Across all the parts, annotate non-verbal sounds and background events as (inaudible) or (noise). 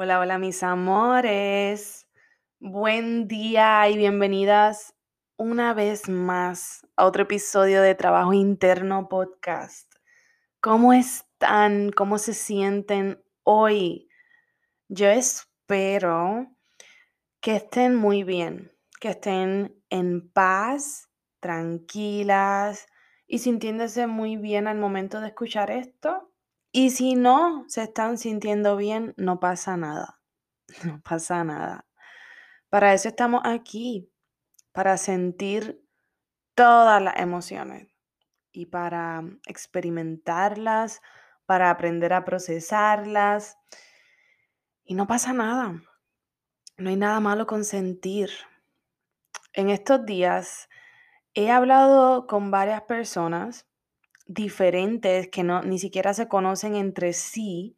Hola, hola mis amores. Buen día y bienvenidas una vez más a otro episodio de Trabajo Interno Podcast. ¿Cómo están? ¿Cómo se sienten hoy? Yo espero que estén muy bien, que estén en paz, tranquilas y sintiéndose muy bien al momento de escuchar esto y si no se están sintiendo bien, no pasa nada. (laughs) No pasa nada. Para eso estamos aquí, para sentir todas las emociones y para experimentarlas, para aprender a procesarlas. Y no pasa nada. No hay nada malo con sentir. En estos días he hablado con varias personas diferentes que no, ni siquiera se conocen entre sí.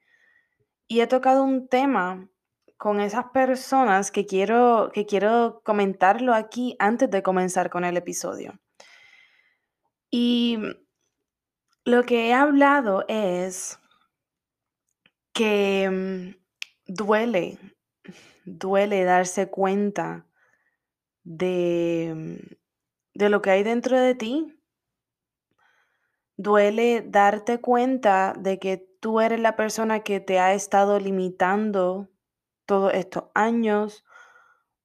Y he tocado un tema con esas personas que quiero, que quiero comentarlo aquí antes de comenzar con el episodio. Y lo que he hablado es que mm, duele, duele darse cuenta de, mm, de lo que hay dentro de ti, Duele darte cuenta de que tú eres la persona que te ha estado limitando todos estos años.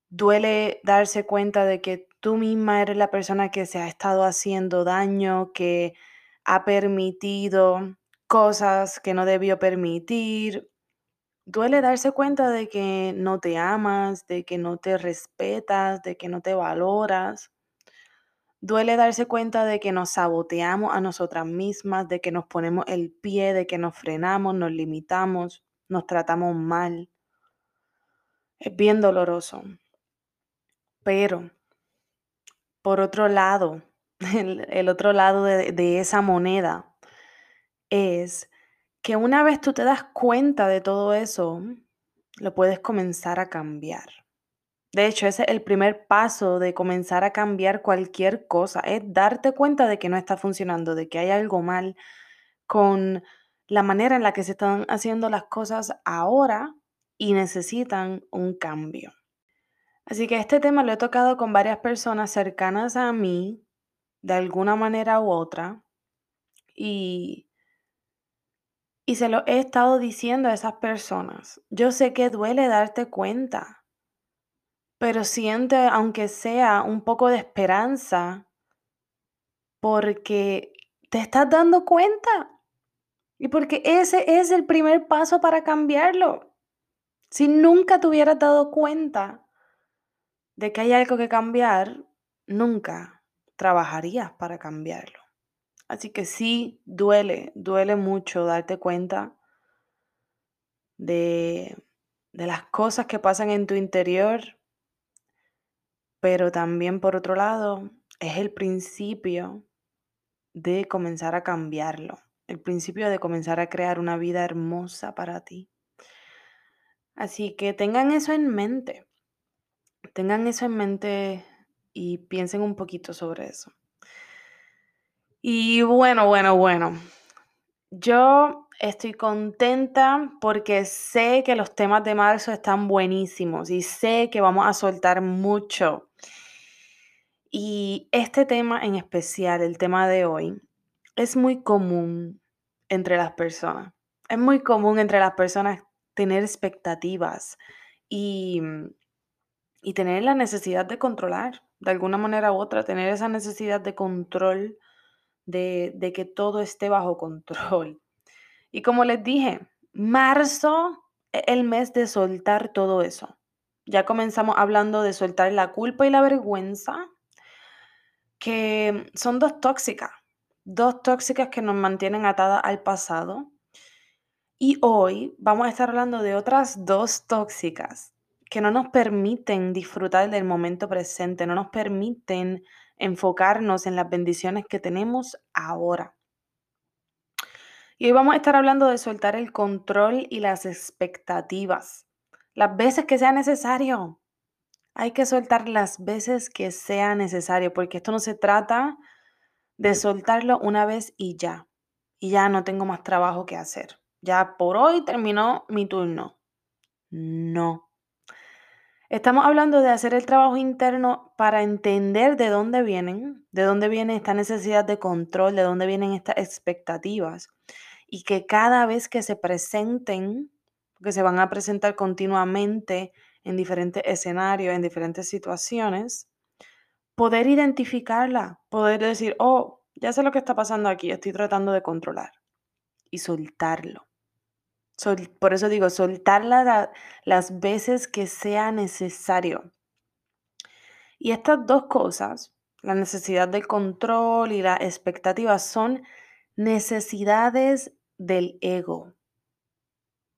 Duele darse cuenta de que tú misma eres la persona que se ha estado haciendo daño, que ha permitido cosas que no debió permitir. Duele darse cuenta de que no te amas, de que no te respetas, de que no te valoras. Duele darse cuenta de que nos saboteamos a nosotras mismas, de que nos ponemos el pie, de que nos frenamos, nos limitamos, nos tratamos mal. Es bien doloroso. Pero, por otro lado, (laughs) el, otro lado de, de esa moneda es que una vez tú te das cuenta de todo eso, lo puedes comenzar a cambiar. De hecho, ese es el primer paso de comenzar a cambiar cualquier cosa, es darte cuenta de que no está funcionando, de que hay algo mal con la manera en la que se están haciendo las cosas ahora y necesitan un cambio. Así que este tema lo he tocado con varias personas cercanas a mí, de alguna manera u otra, y, y se lo he estado diciendo a esas personas. Yo sé que duele darte cuenta pero siente, aunque sea un poco de esperanza, porque te estás dando cuenta y porque ese es el primer paso para cambiarlo. Si nunca te hubieras dado cuenta de que hay algo que cambiar, nunca trabajarías para cambiarlo. Así que sí, duele, duele mucho darte cuenta de, de las cosas que pasan en tu interior, pero también por otro lado es el principio de comenzar a cambiarlo, el principio de comenzar a crear una vida hermosa para ti. Así que tengan eso en mente, tengan eso en mente y piensen un poquito sobre eso. Y bueno, bueno, bueno, yo estoy contenta porque sé que los temas de marzo están buenísimos y sé que vamos a soltar mucho. Y este tema en especial, el tema de hoy, es muy común entre las personas. Es muy común entre las personas tener expectativas y, y tener la necesidad de controlar, de alguna manera u otra, tener esa necesidad de control, de, de que todo esté bajo control. Y como les dije, marzo es el mes de soltar todo eso. Ya comenzamos hablando de soltar la culpa y la vergüenza, que son dos tóxicas, dos tóxicas que nos mantienen atadas al pasado. Y hoy vamos a estar hablando de otras dos tóxicas que no nos permiten disfrutar del momento presente, no nos permiten enfocarnos en las bendiciones que tenemos ahora. Y hoy vamos a estar hablando de soltar el control y las expectativas. Las veces que sea necesario. Hay que soltar las veces que sea necesario, porque esto no se trata de soltarlo una vez y ya. Y ya no tengo más trabajo que hacer. Ya por hoy terminó mi turno. No. Estamos hablando de hacer el trabajo interno para entender de dónde vienen, de dónde viene esta necesidad de control, de dónde vienen estas expectativas. Y que cada vez que se presenten, que se van a presentar continuamente en diferentes escenarios, en diferentes situaciones, poder identificarla, poder decir, oh, ya sé lo que está pasando aquí, estoy tratando de controlar y soltarlo. por eso digo, soltarla las veces que sea necesario. Y estas dos cosas, la necesidad del control y la expectativa, son necesidades del ego.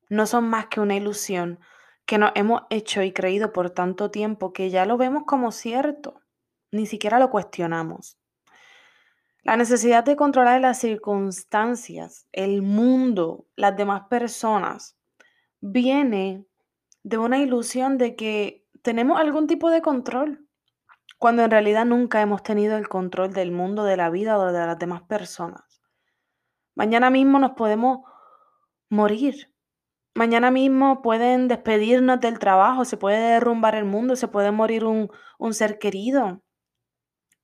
No son más que una ilusión que nos hemos hecho y creído por tanto tiempo que ya lo vemos como cierto, ni siquiera lo cuestionamos. La necesidad de controlar las circunstancias, el mundo, las demás personas, viene de una ilusión de que tenemos algún tipo de control, cuando en realidad nunca hemos tenido el control del mundo, de la vida o de las demás personas. Mañana mismo nos podemos morir Mañana mismo pueden despedirnos del trabajo, se puede derrumbar el mundo, se puede morir un, ser querido.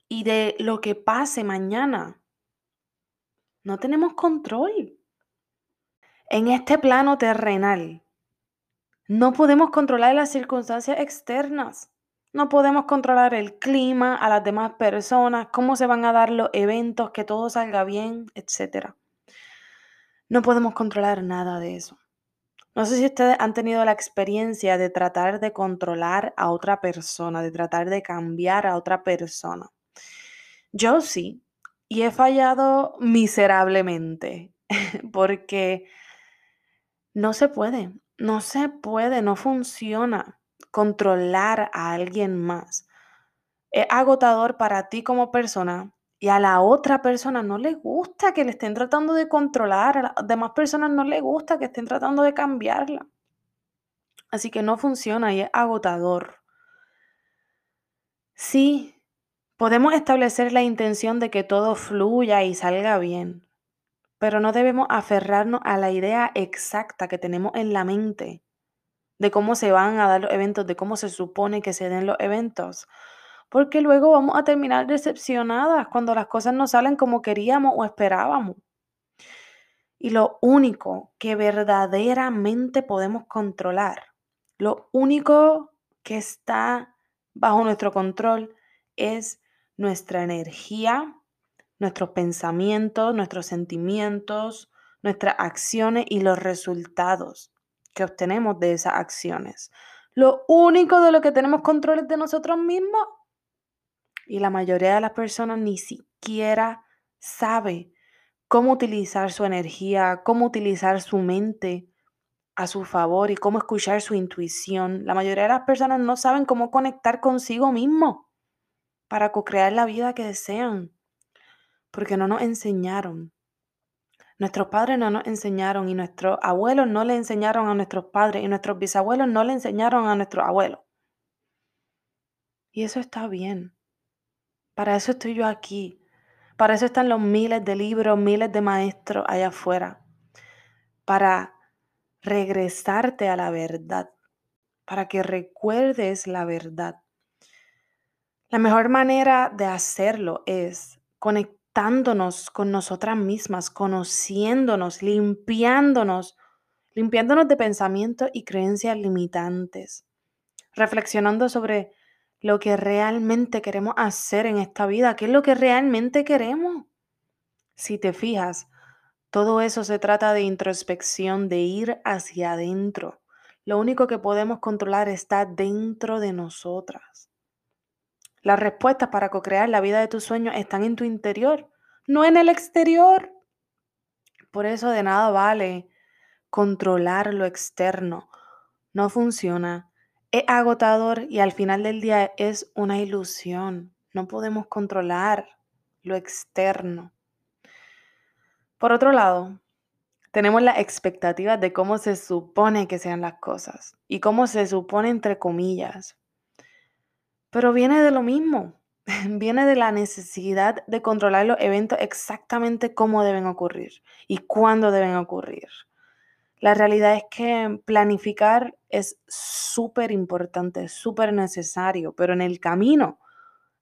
Y de lo que pase mañana, no tenemos control. En este plano terrenal, no podemos controlar las circunstancias externas. No podemos controlar el clima, a las demás personas, cómo se van a dar los eventos, que todo salga bien, etc. No podemos controlar nada de eso. No sé si ustedes han tenido la experiencia de tratar de controlar a otra persona, de tratar de cambiar a otra persona. Yo sí, y he fallado miserablemente, (laughs) porque no se puede, no se puede, no funciona controlar a alguien más. Es agotador para ti como persona y a la otra persona no le gusta que le estén tratando de controlar, a las demás personas no le gusta que estén tratando de cambiarla. Así que no funciona y es agotador. Sí, podemos establecer la intención de que todo fluya y salga bien, pero no debemos aferrarnos a la idea exacta que tenemos en la mente de cómo se van a dar los eventos, de cómo se supone que se den los eventos, porque luego vamos a terminar decepcionadas cuando las cosas no salen como queríamos o esperábamos. Y lo único que verdaderamente podemos controlar, lo único que está bajo nuestro control es nuestra energía, nuestros pensamientos, nuestros sentimientos, nuestras acciones y los resultados. que obtenemos de esas acciones. Lo único de lo que tenemos control es de nosotros mismos. Y la mayoría de las personas ni siquiera sabe cómo utilizar su energía, cómo utilizar su mente a su favor y cómo escuchar su intuición. La mayoría de las personas no saben cómo conectar consigo mismo para co-crear la vida que desean, porque no nos enseñaron. Nuestros padres no nos enseñaron y nuestros abuelos no le enseñaron a nuestros padres y nuestros bisabuelos no le enseñaron a nuestros abuelos. Y eso está bien. Para eso estoy yo aquí. Para eso están los miles de libros, miles de maestros allá afuera. Para regresarte a la verdad. Para que recuerdes la verdad. La mejor manera de hacerlo es conectándonos con nosotras mismas, conociéndonos, limpiándonos, limpiándonos de pensamientos y creencias limitantes, reflexionando sobre lo que realmente queremos hacer en esta vida, qué es lo que realmente queremos. Si te fijas, todo eso se trata de introspección, de ir hacia adentro. Lo único que podemos controlar está dentro de nosotras. Las respuestas para co-crear la vida de tus sueños están en tu interior, no en el exterior. Por eso de nada vale controlar lo externo. No funciona. Es agotador y al final del día es una ilusión. No podemos controlar lo externo. Por otro lado, tenemos las expectativas de cómo se supone que sean las cosas y cómo se supone entre comillas. Pero viene de lo mismo, (laughs) viene de la necesidad de controlar los eventos exactamente cómo deben ocurrir y cuándo deben ocurrir. La realidad es que planificar es súper importante, súper necesario, pero en el camino,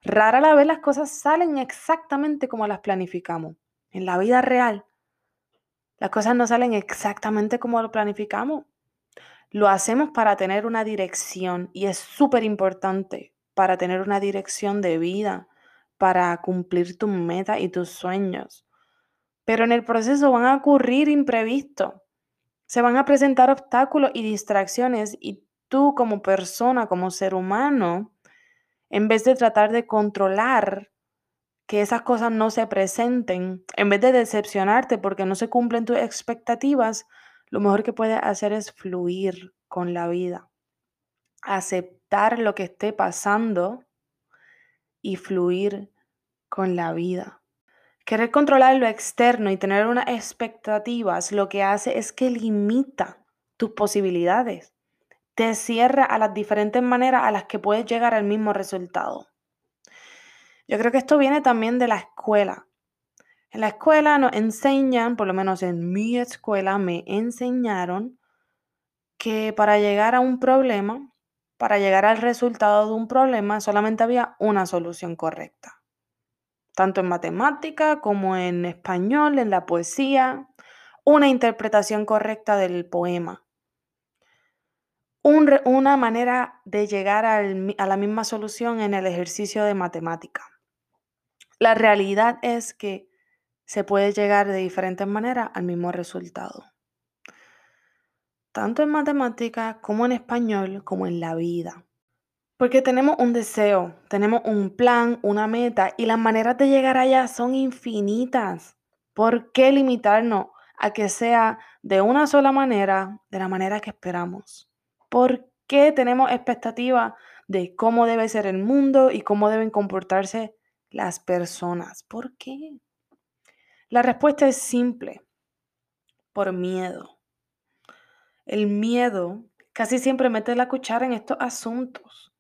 rara la vez las cosas salen exactamente como las planificamos. En la vida real, las cosas no salen exactamente como lo planificamos. Lo hacemos para tener una dirección y es súper importante para tener una dirección de vida, para cumplir tus metas y tus sueños. Pero en el proceso van a ocurrir imprevistos, se van a presentar obstáculos y distracciones y tú como persona, como ser humano, en vez de tratar de controlar que esas cosas no se presenten, en vez de decepcionarte porque no se cumplen tus expectativas, lo mejor que puedes hacer es fluir con la vida aceptar lo que esté pasando y fluir con la vida. Querer controlar lo externo y tener unas expectativas lo que hace es que limita tus posibilidades. Te cierra a las diferentes maneras a las que puedes llegar al mismo resultado. Yo creo que esto viene también de la escuela. En la escuela nos enseñan, por lo menos en mi escuela me enseñaron que para llegar a un problema para llegar al resultado de un problema solamente había una solución correcta. Tanto en matemática como en español, en la poesía, una interpretación correcta del poema. una manera de llegar a la misma solución en el ejercicio de matemática. La realidad es que se puede llegar de diferentes maneras al mismo resultado tanto en matemática como en español, como en la vida. Porque tenemos un deseo, tenemos un plan, una meta y las maneras de llegar allá son infinitas. ¿Por qué limitarnos a que sea de una sola manera, de la manera que esperamos? ¿Por qué tenemos expectativas de cómo debe ser el mundo y cómo deben comportarse las personas? ¿Por qué? La respuesta es simple, por miedo. El miedo casi siempre mete la cuchara en estos asuntos.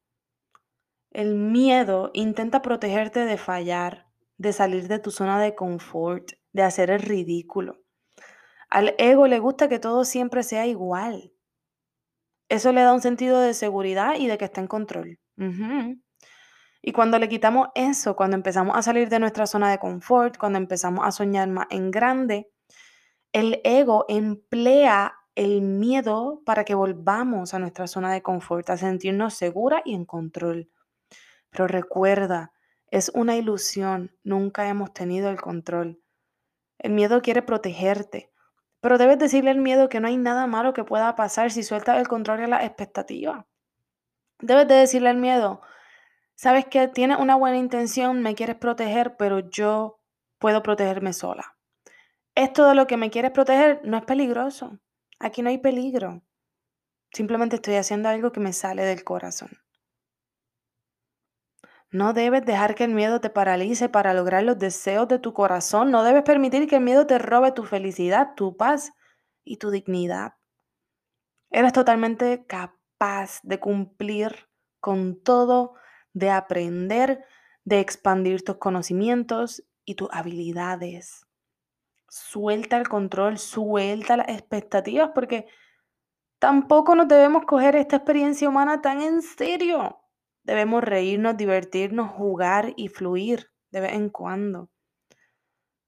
El miedo intenta protegerte de fallar, de salir de tu zona de confort, de hacer el ridículo. Al ego le gusta que todo siempre sea igual. Eso le da un sentido de seguridad y de que está en control. Y cuando le quitamos eso, cuando empezamos a salir de nuestra zona de confort, cuando empezamos a soñar más en grande, el ego emplea el miedo para que volvamos a nuestra zona de confort, a sentirnos segura y en control. Pero recuerda, es una ilusión, nunca hemos tenido el control. El miedo quiere protegerte, Pero debes decirle al miedo que no hay nada malo que pueda pasar si sueltas el control y la expectativa. Debes de decirle al miedo, sabes que tienes una buena intención, me quieres proteger, pero yo puedo protegerme sola. Esto de lo que me quieres proteger no es peligroso. Aquí no hay peligro. Simplemente estoy haciendo algo que me sale del corazón. No debes dejar que el miedo te paralice para lograr los deseos de tu corazón. No debes permitir que el miedo te robe tu felicidad, tu paz y tu dignidad. Eres totalmente capaz de cumplir con todo, de aprender, de expandir tus conocimientos y tus habilidades. Suelta el control, suelta las expectativas porque tampoco nos debemos coger esta experiencia humana tan en serio. Debemos reírnos, divertirnos, jugar y fluir de vez en cuando.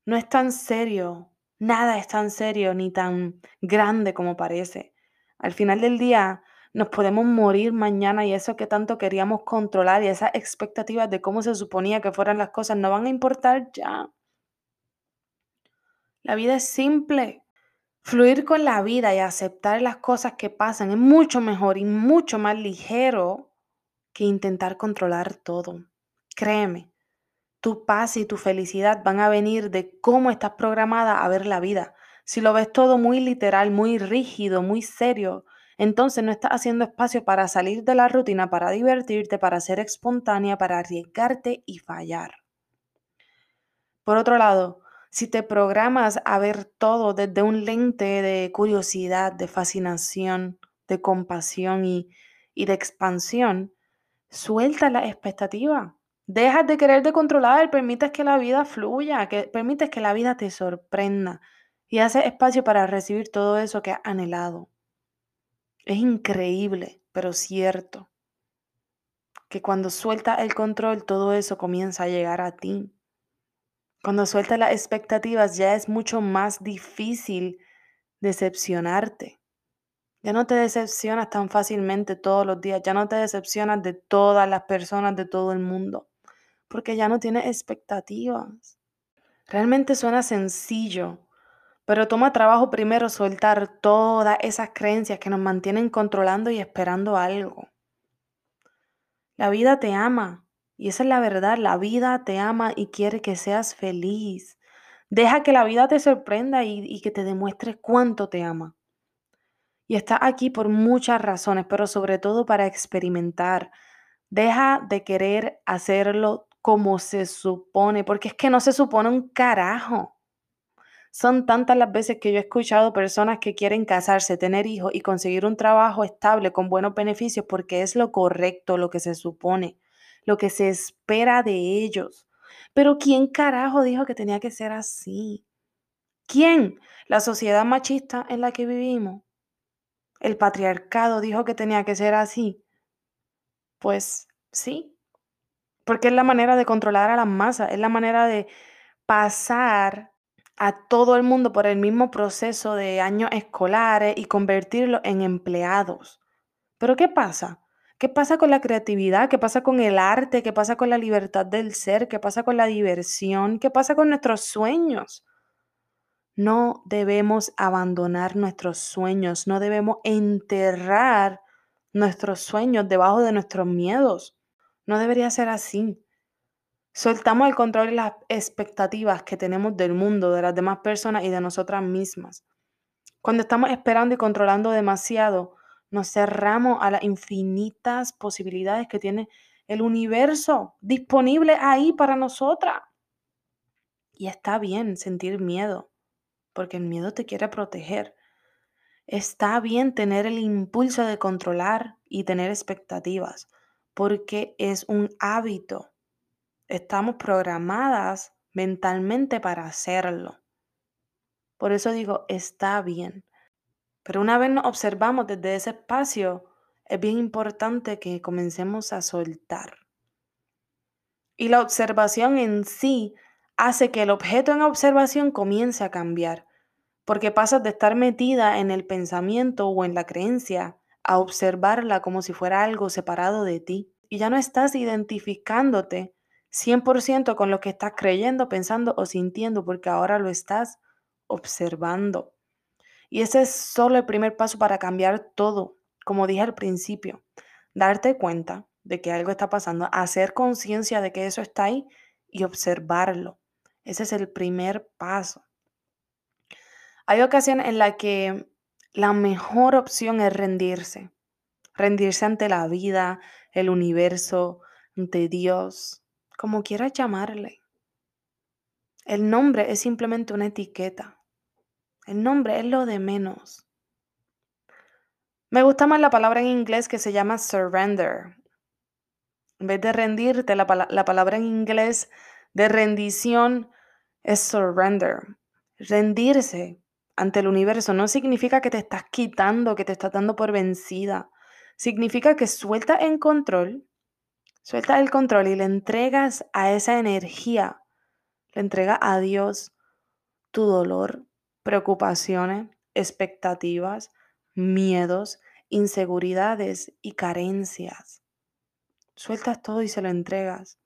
No es tan serio, nada es tan serio ni tan grande como parece. Al final del día nos podemos morir mañana y eso que tanto queríamos controlar y esas expectativas de cómo se suponía que fueran las cosas no van a importar ya. La vida es simple. Fluir con la vida y aceptar las cosas que pasan es mucho mejor y mucho más ligero que intentar controlar todo. Créeme, tu paz y tu felicidad van a venir de cómo estás programada a ver la vida. Si lo ves todo muy literal, muy rígido, muy serio, entonces no estás haciendo espacio para salir de la rutina, para divertirte, para ser espontánea, para arriesgarte y fallar. Por otro lado, si te programas a ver todo desde un lente de curiosidad, de fascinación, de compasión y, y de expansión, Suelta la expectativa. Dejas de querer de controlar, permites que la vida fluya, que permites que la vida te sorprenda y haces espacio para recibir todo eso que has anhelado. Es increíble, pero cierto, que cuando sueltas el control, todo eso comienza a llegar a ti. Cuando sueltas las expectativas, ya es mucho más difícil decepcionarte. Ya no te decepcionas tan fácilmente todos los días, ya no te decepcionas de todas las personas de todo el mundo, porque ya no tienes expectativas. Realmente suena sencillo, pero toma trabajo primero soltar todas esas creencias que nos mantienen controlando y esperando algo. La vida te ama, y esa es la verdad, la vida te ama y quiere que seas feliz. Deja que la vida te sorprenda y, que te demuestre cuánto te ama. Y está aquí por muchas razones, pero sobre todo para experimentar. Deja de querer hacerlo como se supone, porque es que no se supone un carajo. Son tantas las veces que yo he escuchado personas que quieren casarse, tener hijos y conseguir un trabajo estable con buenos beneficios porque es lo correcto, lo que se supone, lo que se espera de ellos. Pero ¿quién carajo dijo que tenía que ser así? ¿Quién? ¿La sociedad machista en la que vivimos? El patriarcado dijo que tenía que ser así. Pues sí, porque es la manera de controlar a las masas, es la manera de pasar a todo el mundo por el mismo proceso de años escolares y convertirlo en empleados. Pero ¿qué pasa? ¿Qué pasa con la creatividad? ¿Qué pasa con el arte? ¿Qué pasa con la libertad del ser? ¿Qué pasa con la diversión? ¿Qué pasa con nuestros sueños? No debemos abandonar nuestros sueños, no debemos enterrar nuestros sueños debajo de nuestros miedos. No debería ser así. Soltamos el control y las expectativas que tenemos del mundo, de las demás personas y de nosotras mismas. Cuando estamos esperando y controlando demasiado, nos cerramos a las infinitas posibilidades que tiene el universo disponible ahí para nosotras. Y está bien sentir miedo porque el miedo te quiere proteger. Está bien tener el impulso de controlar y tener expectativas, porque es un hábito. Estamos programadas mentalmente para hacerlo. Por eso digo, está bien. Pero una vez nos observamos desde ese espacio, es bien importante que comencemos a soltar. Y la observación en sí hace que el objeto en observación comience a cambiar, porque pasas de estar metida en el pensamiento o en la creencia a observarla como si fuera algo separado de ti y ya no estás identificándote 100% con lo que estás creyendo, pensando o sintiendo, porque ahora lo estás observando. Y ese es solo el primer paso para cambiar todo, como dije al principio. Darte cuenta de que algo está pasando, hacer conciencia de que eso está ahí y observarlo. Ese es el primer paso. Hay ocasiones en las que la mejor opción es rendirse. Rendirse ante la vida, el universo, ante Dios, como quieras llamarle. El nombre es simplemente una etiqueta. El nombre es lo de menos. Me gusta más la palabra en inglés que se llama surrender. En vez de rendirte, la, la palabra en inglés de rendición es surrender. Rendirse ante el universo no significa que te estás quitando, que te estás dando por vencida. Significa que sueltas en control, sueltas el control y le entregas a esa energía, le entregas a Dios tu dolor, preocupaciones, expectativas, miedos, inseguridades y carencias. Sueltas todo y se lo entregas.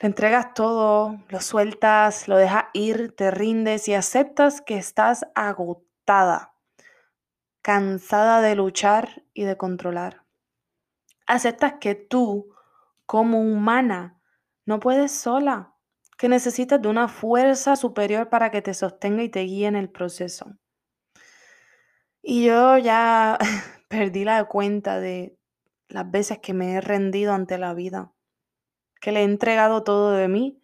Le entregas todo, lo sueltas, lo dejas ir, te rindes y aceptas que estás agotada, cansada de luchar y de controlar. Aceptas que tú, como humana, no puedes sola, que necesitas de una fuerza superior para que te sostenga y te guíe en el proceso. Y yo ya (laughs) perdí la cuenta de las veces que me he rendido ante la vida que le he entregado todo de mí,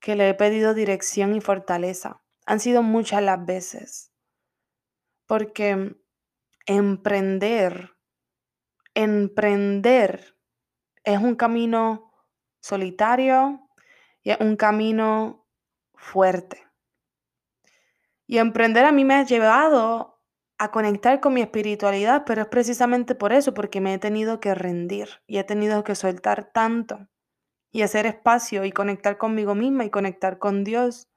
que le he pedido dirección y fortaleza. Han sido muchas las veces. Porque emprender, emprender es un camino solitario y es un camino fuerte. Y emprender a mí me ha llevado a conectar con mi espiritualidad, pero es precisamente por eso, porque me he tenido que rendir y he tenido que soltar tanto y hacer espacio y conectar conmigo misma y conectar con Dios.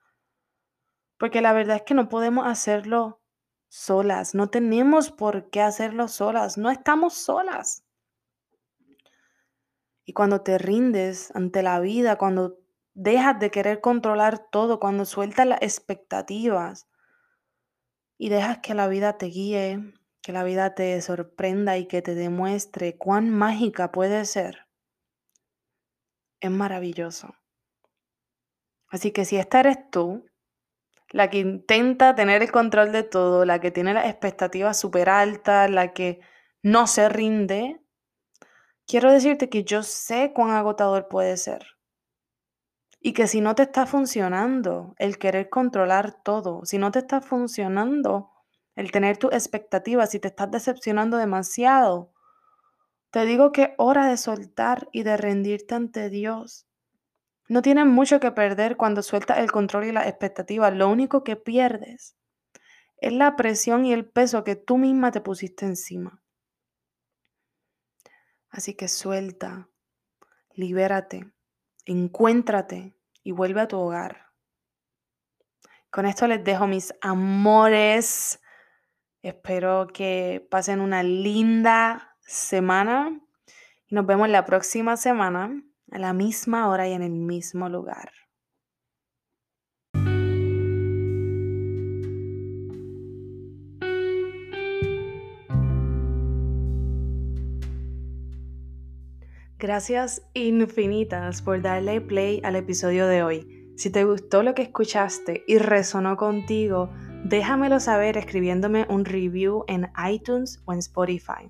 Porque la verdad es que no podemos hacerlo solas, no tenemos por qué hacerlo solas, no estamos solas. Y cuando te rindes ante la vida, cuando dejas de querer controlar todo, cuando sueltas las expectativas y dejas que la vida te guíe, que la vida te sorprenda y que te demuestre cuán mágica puede ser, es maravilloso. Así que si esta eres tú, la que intenta tener el control de todo, la que tiene las expectativas súper altas, la que no se rinde, quiero decirte que yo sé cuán agotador puede ser. Y que si no te está funcionando el querer controlar todo, si no te está funcionando el tener tus expectativas, si te estás decepcionando demasiado, te digo que es hora de soltar y de rendirte ante Dios. No tienes mucho que perder cuando sueltas el control y las expectativas. Lo único que pierdes es la presión y el peso que tú misma te pusiste encima. Así que suelta, libérate, encuéntrate y vuelve a tu hogar. Con esto les dejo mis amores. Espero que pasen una linda semana y nos vemos la próxima semana a la misma hora y en el mismo lugar. Gracias infinitas por darle play al episodio de hoy. Si te gustó lo que escuchaste y resonó contigo, déjamelo saber escribiéndome un review en iTunes o en Spotify.